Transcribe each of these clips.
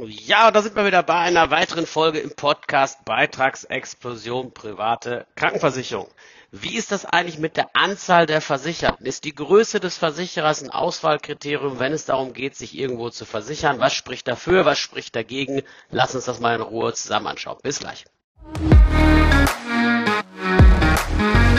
Ja, da sind wir wieder bei einer weiteren Folge im Podcast Beitragsexplosion private Krankenversicherung. Wie ist das eigentlich mit der Anzahl der Versicherten? Ist die Größe des Versicherers ein Auswahlkriterium, wenn es darum geht, sich irgendwo zu versichern? Was spricht dafür? Was spricht dagegen? Lass uns das mal in Ruhe zusammen anschauen. Bis gleich. So,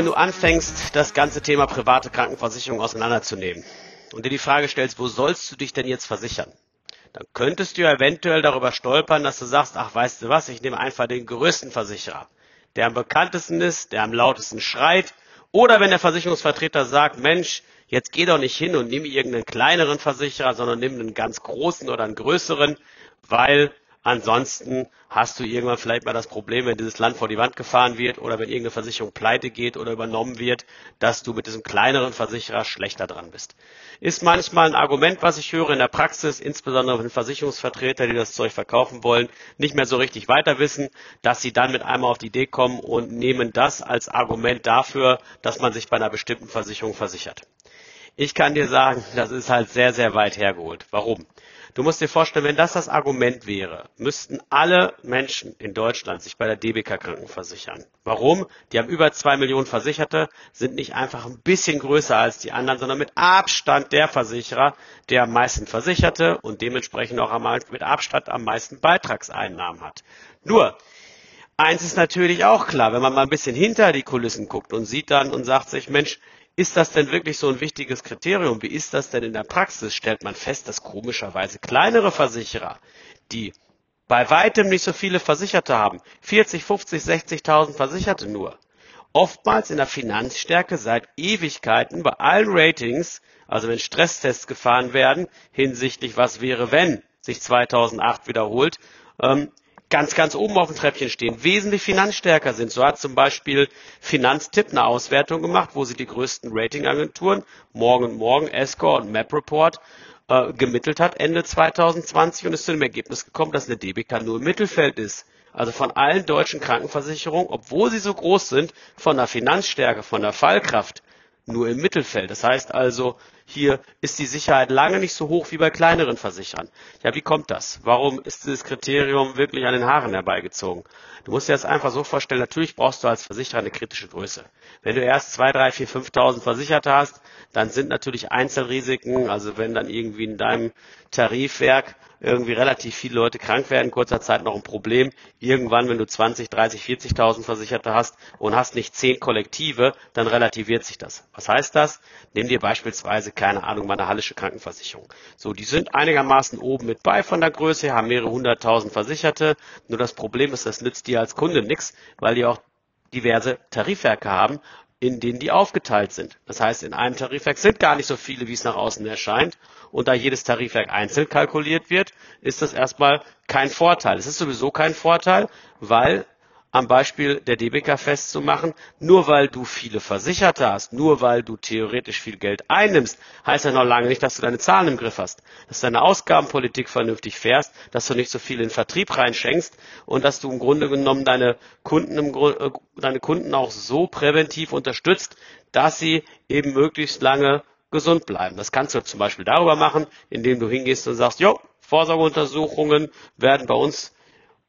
wenn du anfängst, das ganze Thema private Krankenversicherung auseinanderzunehmen und dir die Frage stellst, wo sollst du dich denn jetzt versichern? Dann könntest du eventuell darüber stolpern, dass du sagst, ach, weißt du was, ich nehme einfach den größten Versicherer, der am bekanntesten ist, der am lautesten schreit. Oder wenn der Versicherungsvertreter sagt, Mensch, jetzt geh doch nicht hin und nimm irgendeinen kleineren Versicherer, sondern nimm einen ganz großen oder einen größeren, weil Ansonsten hast du irgendwann vielleicht mal das Problem, wenn dieses Land vor die Wand gefahren wird oder wenn irgendeine Versicherung pleite geht oder übernommen wird, dass du mit diesem kleineren Versicherer schlechter dran bist. Ist manchmal ein Argument, was ich höre in der Praxis, insbesondere von Versicherungsvertreter, die das Zeug verkaufen wollen, nicht mehr so richtig weiter wissen, dass sie dann mit einmal auf die Idee kommen und nehmen das als Argument dafür, dass man sich bei einer bestimmten Versicherung versichert. Ich kann dir sagen, das ist halt sehr, sehr weit hergeholt. Warum? Du musst dir vorstellen, wenn das das Argument wäre, müssten alle Menschen in Deutschland sich bei der DBK Krankenversichern. Warum? Die haben über zwei Millionen Versicherte, sind nicht einfach ein bisschen größer als die anderen, sondern mit Abstand der Versicherer, der am meisten Versicherte und dementsprechend auch mit Abstand am meisten Beitragseinnahmen hat. Nur, eins ist natürlich auch klar, wenn man mal ein bisschen hinter die Kulissen guckt und sieht dann und sagt sich, Mensch, ist das denn wirklich so ein wichtiges Kriterium? Wie ist das denn in der Praxis? Stellt man fest, dass komischerweise kleinere Versicherer, die bei weitem nicht so viele Versicherte haben, 40, 50, 60.000 Versicherte nur, oftmals in der Finanzstärke seit Ewigkeiten bei allen Ratings, also wenn Stresstests gefahren werden, hinsichtlich was wäre, wenn sich 2008 wiederholt, ähm, ganz, ganz oben auf dem Treppchen stehen, wesentlich finanzstärker sind. So hat zum Beispiel Finanztipp eine Auswertung gemacht, wo sie die größten Ratingagenturen, Morgen Morgen, Escor und MapReport, äh, gemittelt hat Ende 2020 und ist zu dem Ergebnis gekommen, dass eine DBK nur im Mittelfeld ist. Also von allen deutschen Krankenversicherungen, obwohl sie so groß sind, von der Finanzstärke, von der Fallkraft, nur im Mittelfeld. Das heißt also, hier ist die Sicherheit lange nicht so hoch wie bei kleineren Versichern. Ja, wie kommt das? Warum ist dieses Kriterium wirklich an den Haaren herbeigezogen? Du musst dir das einfach so vorstellen, natürlich brauchst du als Versicherer eine kritische Größe. Wenn du erst 2, 3, 4, 5.000 Versicherte hast, dann sind natürlich Einzelrisiken, also wenn dann irgendwie in deinem Tarifwerk irgendwie relativ viele Leute krank werden, in kurzer Zeit noch ein Problem. Irgendwann, wenn du 20, 30, 40.000 Versicherte hast und hast nicht 10 Kollektive, dann relativiert sich das. Was heißt das? Nimm dir beispielsweise, keine Ahnung, meine Hallische Krankenversicherung. So, die sind einigermaßen oben mit bei von der Größe, haben mehrere hunderttausend Versicherte. Nur das Problem ist, das nützt dir als Kunde nichts, weil die auch diverse Tarifwerke haben, in denen die aufgeteilt sind. Das heißt, in einem Tarifwerk sind gar nicht so viele, wie es nach außen erscheint. Und da jedes Tarifwerk einzeln kalkuliert wird, ist das erstmal kein Vorteil. Es ist sowieso kein Vorteil, weil am Beispiel der DBK festzumachen, nur weil du viele Versicherte hast, nur weil du theoretisch viel Geld einnimmst, heißt ja noch lange nicht, dass du deine Zahlen im Griff hast, dass deine Ausgabenpolitik vernünftig fährst, dass du nicht so viel in Vertrieb reinschenkst und dass du im Grunde genommen deine Kunden, im, äh, deine Kunden auch so präventiv unterstützt, dass sie eben möglichst lange gesund bleiben. Das kannst du zum Beispiel darüber machen, indem du hingehst und sagst, jo, Vorsorgeuntersuchungen werden bei uns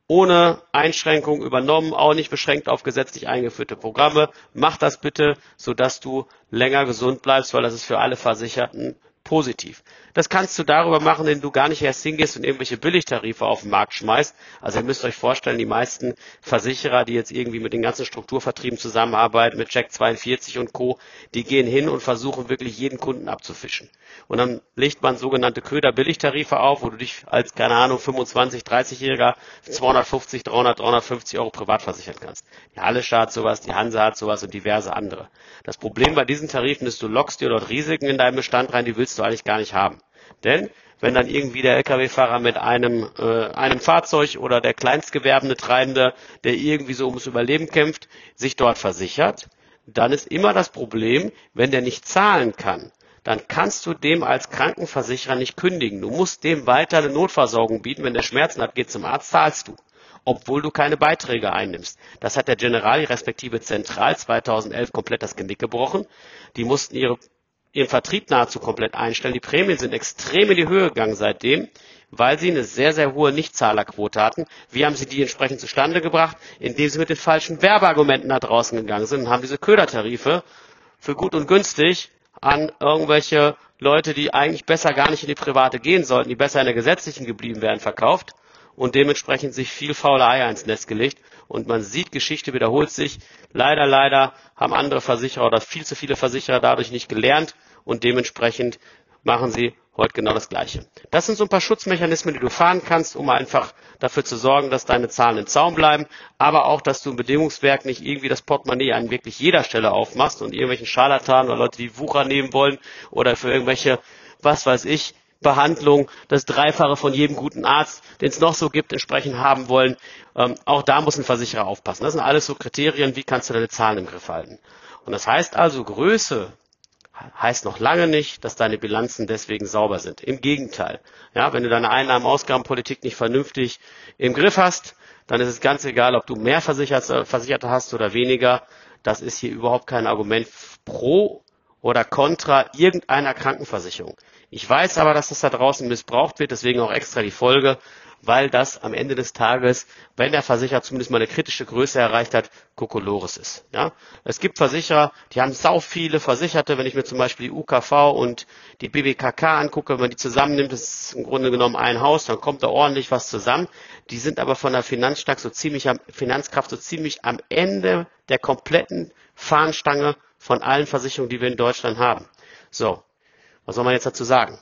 ohne Einschränkung übernommen, auch nicht beschränkt auf gesetzlich eingeführte Programme. Mach das bitte, sodass du länger gesund bleibst, weil das ist für alle Versicherten positiv. Das kannst du darüber machen, wenn du gar nicht erst hingehst und irgendwelche Billigtarife auf den Markt schmeißt. Also ihr müsst euch vorstellen, die meisten Versicherer, die jetzt irgendwie mit den ganzen Strukturvertrieben zusammenarbeiten, mit Check 42 und Co., die gehen hin und versuchen wirklich jeden Kunden abzufischen. Und dann legt man sogenannte Köder-Billigtarife auf, wo du dich als, keine Ahnung, 25, 30-Jähriger 250, 300, 350 Euro privat versichern kannst. Die Hallische hat sowas, die Hanse hat sowas und diverse andere. Das Problem bei diesen Tarifen ist, du lockst dir dort Risiken in deinen Bestand rein, die willst du eigentlich gar nicht haben. Denn wenn dann irgendwie der Lkw-Fahrer mit einem, äh, einem Fahrzeug oder der kleinstgewerbende Treibende, der irgendwie so ums Überleben kämpft, sich dort versichert, dann ist immer das Problem, wenn der nicht zahlen kann, dann kannst du dem als Krankenversicherer nicht kündigen. Du musst dem weiter eine Notversorgung bieten. Wenn der Schmerzen hat, geht zum Arzt, zahlst du. obwohl du keine Beiträge einnimmst. Das hat der Generali respektive Zentral 2011 komplett das Genick gebrochen. Die mussten ihre, ihren Vertrieb nahezu komplett einstellen. Die Prämien sind extrem in die Höhe gegangen seitdem weil sie eine sehr, sehr hohe Nichtzahlerquote hatten. Wie haben sie die entsprechend zustande gebracht? Indem sie mit den falschen Werbeargumenten nach draußen gegangen sind und haben diese Ködertarife für gut und günstig an irgendwelche Leute, die eigentlich besser gar nicht in die private gehen sollten, die besser in der gesetzlichen geblieben wären, verkauft und dementsprechend sich viel faule Eier ins Nest gelegt. Und man sieht, Geschichte wiederholt sich. Leider, leider haben andere Versicherer oder viel zu viele Versicherer dadurch nicht gelernt und dementsprechend machen sie heute genau das Gleiche. Das sind so ein paar Schutzmechanismen, die du fahren kannst, um einfach dafür zu sorgen, dass deine Zahlen im Zaum bleiben, aber auch, dass du im Bedingungswerk nicht irgendwie das Portemonnaie an wirklich jeder Stelle aufmachst und irgendwelchen Scharlatanen oder Leute, die Wucher nehmen wollen oder für irgendwelche, was weiß ich, Behandlung, das Dreifache von jedem guten Arzt, den es noch so gibt, entsprechend haben wollen. Ähm, auch da muss ein Versicherer aufpassen. Das sind alles so Kriterien, wie kannst du deine Zahlen im Griff halten. Und das heißt also, Größe heißt noch lange nicht, dass deine Bilanzen deswegen sauber sind. Im Gegenteil. Ja, wenn du deine Einnahmen-Ausgabenpolitik nicht vernünftig im Griff hast, dann ist es ganz egal, ob du mehr Versicherte, Versicherte hast oder weniger. Das ist hier überhaupt kein Argument pro oder contra irgendeiner Krankenversicherung. Ich weiß aber, dass das da draußen missbraucht wird, deswegen auch extra die Folge weil das am Ende des Tages, wenn der Versicherer zumindest mal eine kritische Größe erreicht hat, Kokolores ist. Ja? Es gibt Versicherer, die haben sau viele Versicherte, wenn ich mir zum Beispiel die UKV und die BBKK angucke, wenn man die zusammennimmt, das ist im Grunde genommen ein Haus, dann kommt da ordentlich was zusammen. Die sind aber von der Finanzstark so ziemlich am, Finanzkraft so ziemlich am Ende der kompletten Fahnenstange von allen Versicherungen, die wir in Deutschland haben. So, was soll man jetzt dazu sagen?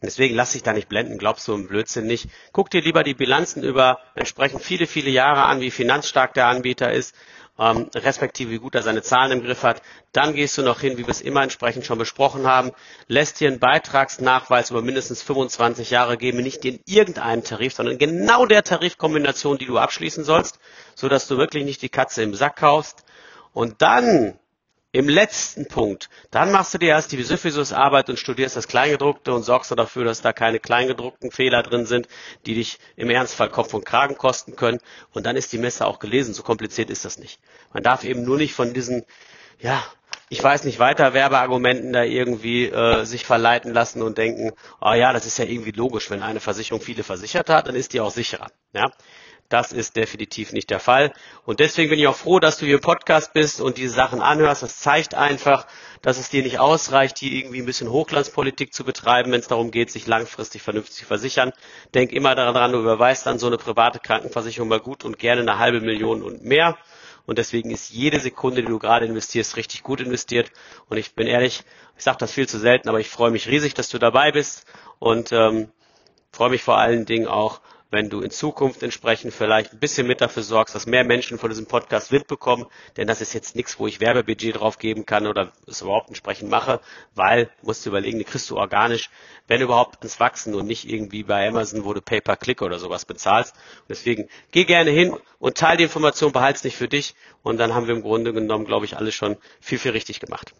Deswegen lass dich da nicht blenden, glaubst du im Blödsinn nicht. Guck dir lieber die Bilanzen über entsprechend viele, viele Jahre an, wie finanzstark der Anbieter ist, ähm, respektive wie gut er seine Zahlen im Griff hat. Dann gehst du noch hin, wie wir es immer entsprechend schon besprochen haben, lässt dir einen Beitragsnachweis über mindestens 25 Jahre geben, nicht in irgendeinem Tarif, sondern genau der Tarifkombination, die du abschließen sollst, so dass du wirklich nicht die Katze im Sack kaufst. Und dann im letzten Punkt, dann machst du dir erst die Syphisus-Arbeit und studierst das Kleingedruckte und sorgst dafür, dass da keine kleingedruckten Fehler drin sind, die dich im Ernstfall Kopf und Kragen kosten können. Und dann ist die Messe auch gelesen. So kompliziert ist das nicht. Man darf eben nur nicht von diesen, ja, ich weiß nicht, weiter Werbeargumenten da irgendwie äh, sich verleiten lassen und denken, oh ja, das ist ja irgendwie logisch, wenn eine Versicherung viele versichert hat, dann ist die auch sicherer. Ja? Das ist definitiv nicht der Fall. Und deswegen bin ich auch froh, dass du hier im Podcast bist und diese Sachen anhörst. Das zeigt einfach, dass es dir nicht ausreicht, hier irgendwie ein bisschen Hochglanzpolitik zu betreiben, wenn es darum geht, sich langfristig vernünftig zu versichern. Denk immer daran, du überweist dann so eine private Krankenversicherung mal gut und gerne eine halbe Million und mehr. Und deswegen ist jede Sekunde, die du gerade investierst, richtig gut investiert. Und ich bin ehrlich, ich sage das viel zu selten, aber ich freue mich riesig, dass du dabei bist und ähm, freue mich vor allen Dingen auch, wenn du in Zukunft entsprechend vielleicht ein bisschen mit dafür sorgst, dass mehr Menschen von diesem Podcast mitbekommen, denn das ist jetzt nichts, wo ich Werbebudget drauf geben kann oder es überhaupt entsprechend mache, weil, musst du überlegen, die kriegst du organisch, wenn überhaupt ans Wachsen und nicht irgendwie bei Amazon, wo du Pay-per-Click oder sowas bezahlst. Deswegen geh gerne hin und teile die Information, behalte nicht für dich und dann haben wir im Grunde genommen, glaube ich, alles schon viel, viel richtig gemacht.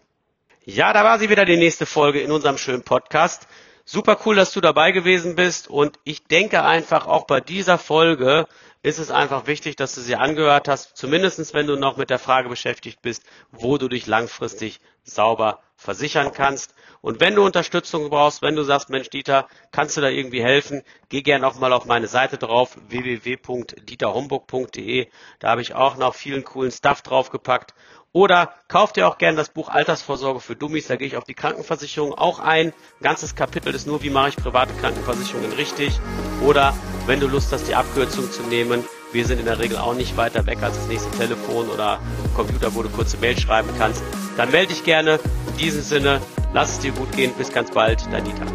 Ja, da war sie wieder die nächste Folge in unserem schönen Podcast. Super cool, dass du dabei gewesen bist. Und ich denke einfach auch bei dieser Folge ist es einfach wichtig, dass du sie angehört hast, zumindestens wenn du noch mit der Frage beschäftigt bist, wo du dich langfristig sauber versichern kannst. Und wenn du Unterstützung brauchst, wenn du sagst, Mensch, Dieter, kannst du da irgendwie helfen, geh gerne auch mal auf meine Seite drauf, www.dieterhomburg.de. Da habe ich auch noch vielen coolen Stuff draufgepackt. Oder kauft ihr auch gerne das Buch Altersvorsorge für Dummies, da gehe ich auf die Krankenversicherung auch ein. Ein ganzes Kapitel ist nur, wie mache ich private Krankenversicherungen richtig. Oder wenn du Lust hast, die Abkürzung zu nehmen, wir sind in der Regel auch nicht weiter weg als das nächste Telefon oder Computer, wo du kurze Mail schreiben kannst. Dann melde dich gerne. In diesem Sinne, lass es dir gut gehen. Bis ganz bald, dein Dieter.